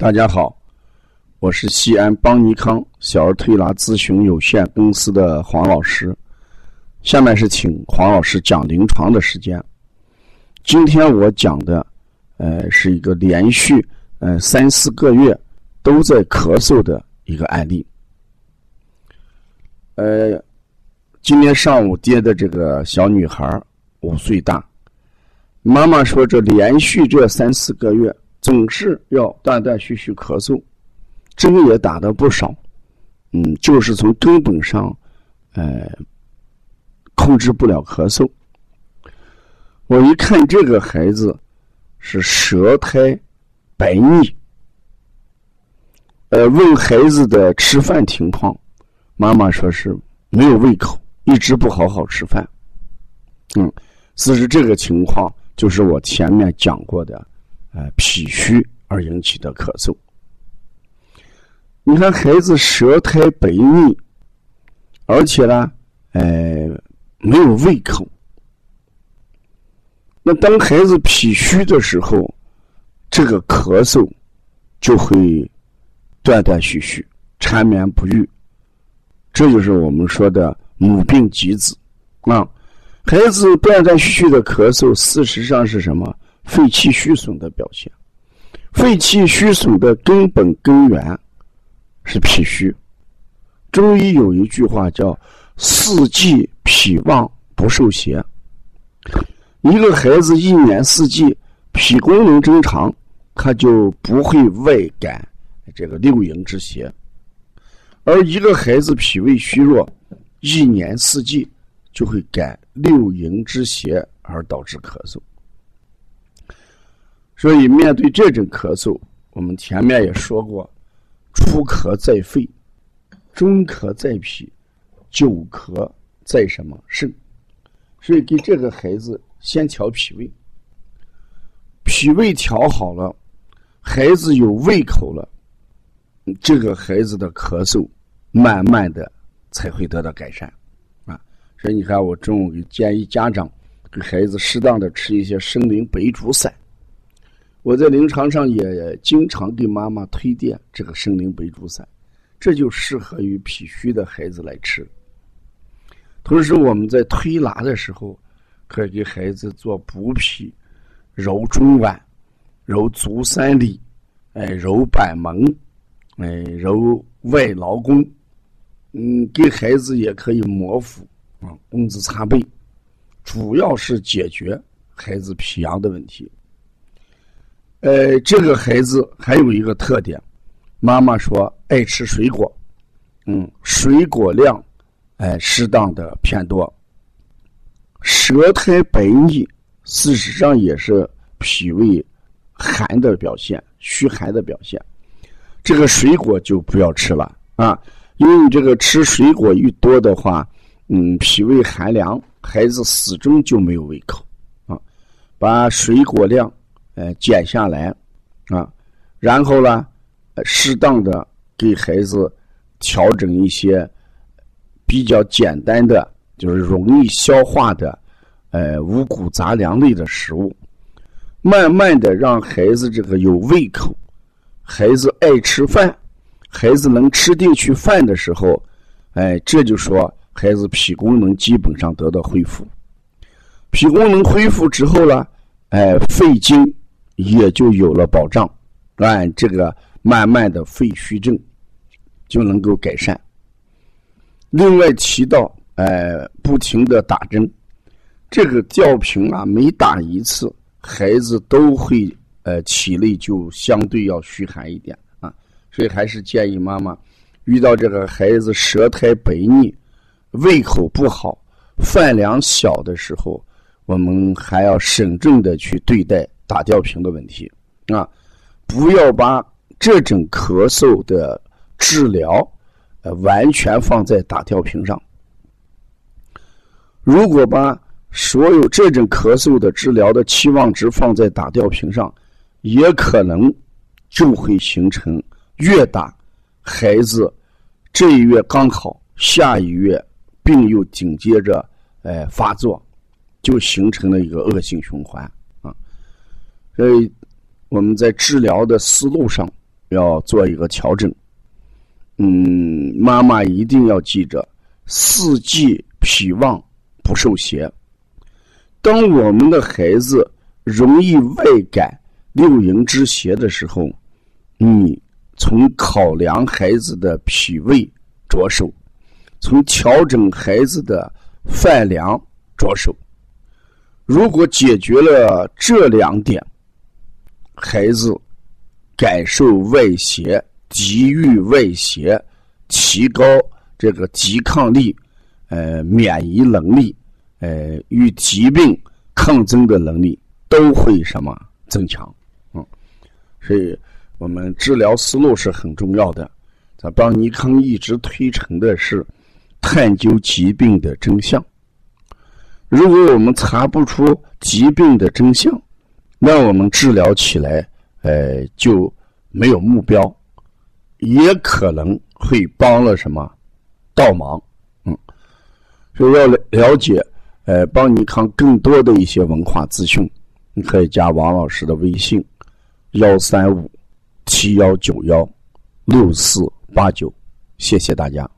大家好，我是西安邦尼康小儿推拿咨询有限公司的黄老师。下面是请黄老师讲临床的时间。今天我讲的，呃，是一个连续呃三四个月都在咳嗽的一个案例。呃，今天上午接的这个小女孩五岁大，妈妈说这连续这三四个月。总是要断断续续咳嗽，针也打的不少，嗯，就是从根本上，呃，控制不了咳嗽。我一看这个孩子是舌苔白腻，呃，问孩子的吃饭情况，妈妈说是没有胃口，一直不好好吃饭。嗯，其实这个情况就是我前面讲过的。呃，脾虚而引起的咳嗽。你看，孩子舌苔白腻，而且呢，呃，没有胃口。那当孩子脾虚的时候，这个咳嗽就会断断续续、缠绵不愈。这就是我们说的母病及子啊。孩子断断续续的咳嗽，事实上是什么？肺气虚损的表现，肺气虚损的根本根源是脾虚。中医有一句话叫“四季脾旺不受邪”。一个孩子一年四季脾功能正常，他就不会外感这个六淫之邪；而一个孩子脾胃虚弱，一年四季就会感六淫之邪，而导致咳嗽。所以，面对这种咳嗽，我们前面也说过，初咳在肺，中咳在脾，久咳在什么肾？所以给这个孩子先调脾胃，脾胃调好了，孩子有胃口了，这个孩子的咳嗽慢慢的才会得到改善啊。所以你看，我中午建议家长给孩子适当的吃一些生灵白术散。我在临床上也经常给妈妈推荐这个生灵白术散，这就适合于脾虚的孩子来吃。同时，我们在推拿的时候，可以给孩子做补脾、揉中脘、揉足三里、哎揉板门、哎揉外劳宫，嗯，给孩子也可以摩腹啊，工字擦背，主要是解决孩子脾阳的问题。呃，这个孩子还有一个特点，妈妈说爱吃水果，嗯，水果量，哎，适当的偏多。舌苔白腻，事实上也是脾胃寒的表现，虚寒的表现。这个水果就不要吃了啊，因为你这个吃水果一多的话，嗯，脾胃寒凉，孩子始终就没有胃口啊。把水果量。呃，减下来，啊，然后呢，适当的给孩子调整一些比较简单的，就是容易消化的，呃，五谷杂粮类的食物，慢慢的让孩子这个有胃口，孩子爱吃饭，孩子能吃进去饭的时候，哎，这就说孩子脾功能基本上得到恢复，脾功能恢复之后呢，哎，肺经。也就有了保障，按这个慢慢的肺虚症就能够改善。另外提到，呃，不停的打针，这个吊瓶啊，每打一次，孩子都会呃体内就相对要虚寒一点啊，所以还是建议妈妈遇到这个孩子舌苔白腻、胃口不好、饭量小的时候，我们还要慎重的去对待。打吊瓶的问题啊，不要把这种咳嗽的治疗呃完全放在打吊瓶上。如果把所有这种咳嗽的治疗的期望值放在打吊瓶上，也可能就会形成越打孩子这一月刚好，下一月病又紧接着呃发作，就形成了一个恶性循环。所以我们在治疗的思路上要做一个调整。嗯，妈妈一定要记着，四季脾旺不受邪。当我们的孩子容易外感六淫之邪的时候，你从考量孩子的脾胃着手，从调整孩子的饭量着手。如果解决了这两点，孩子感受外邪。抵御外邪，提高这个抵抗力，呃，免疫能力，呃，与疾病抗争的能力都会什么增强？嗯，所以我们治疗思路是很重要的。咱邦尼康一直推崇的是探究疾病的真相。如果我们查不出疾病的真相，那我们治疗起来，呃，就没有目标。也可能会帮了什么倒忙，嗯，所以要了解，呃，帮你看更多的一些文化资讯，你可以加王老师的微信：幺三五七幺九幺六四八九，谢谢大家。